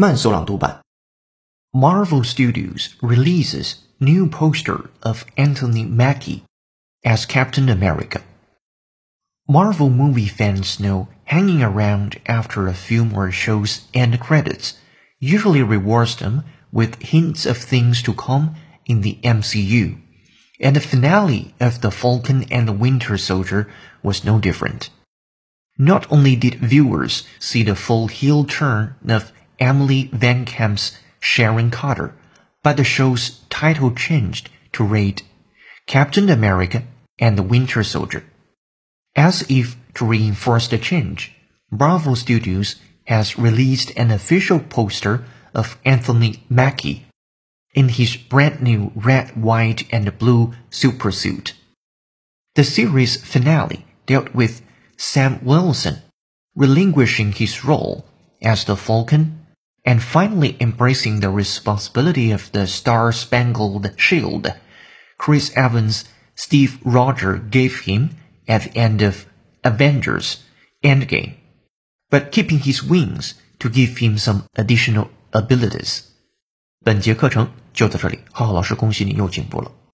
慢速朗读版。Marvel Studios releases new poster of Anthony Mackie as Captain America. Marvel movie fans know hanging around after a film or show's end credits usually rewards them with hints of things to come in the MCU, and the finale of The Falcon and the Winter Soldier was no different. Not only did viewers see the full heel turn of Emily VanCamp's Sharon Carter, but the show's title changed to read Captain America and the Winter Soldier. As if to reinforce the change, Marvel Studios has released an official poster of Anthony Mackie in his brand new red, white, and blue supersuit. The series finale dealt with Sam Wilson relinquishing his role as the Falcon and finally embracing the responsibility of the Star Spangled Shield, Chris Evans' Steve Rogers gave him at the end of Avengers Endgame, but keeping his wings to give him some additional abilities. 本节课程就到这里，浩浩老师恭喜你又进步了。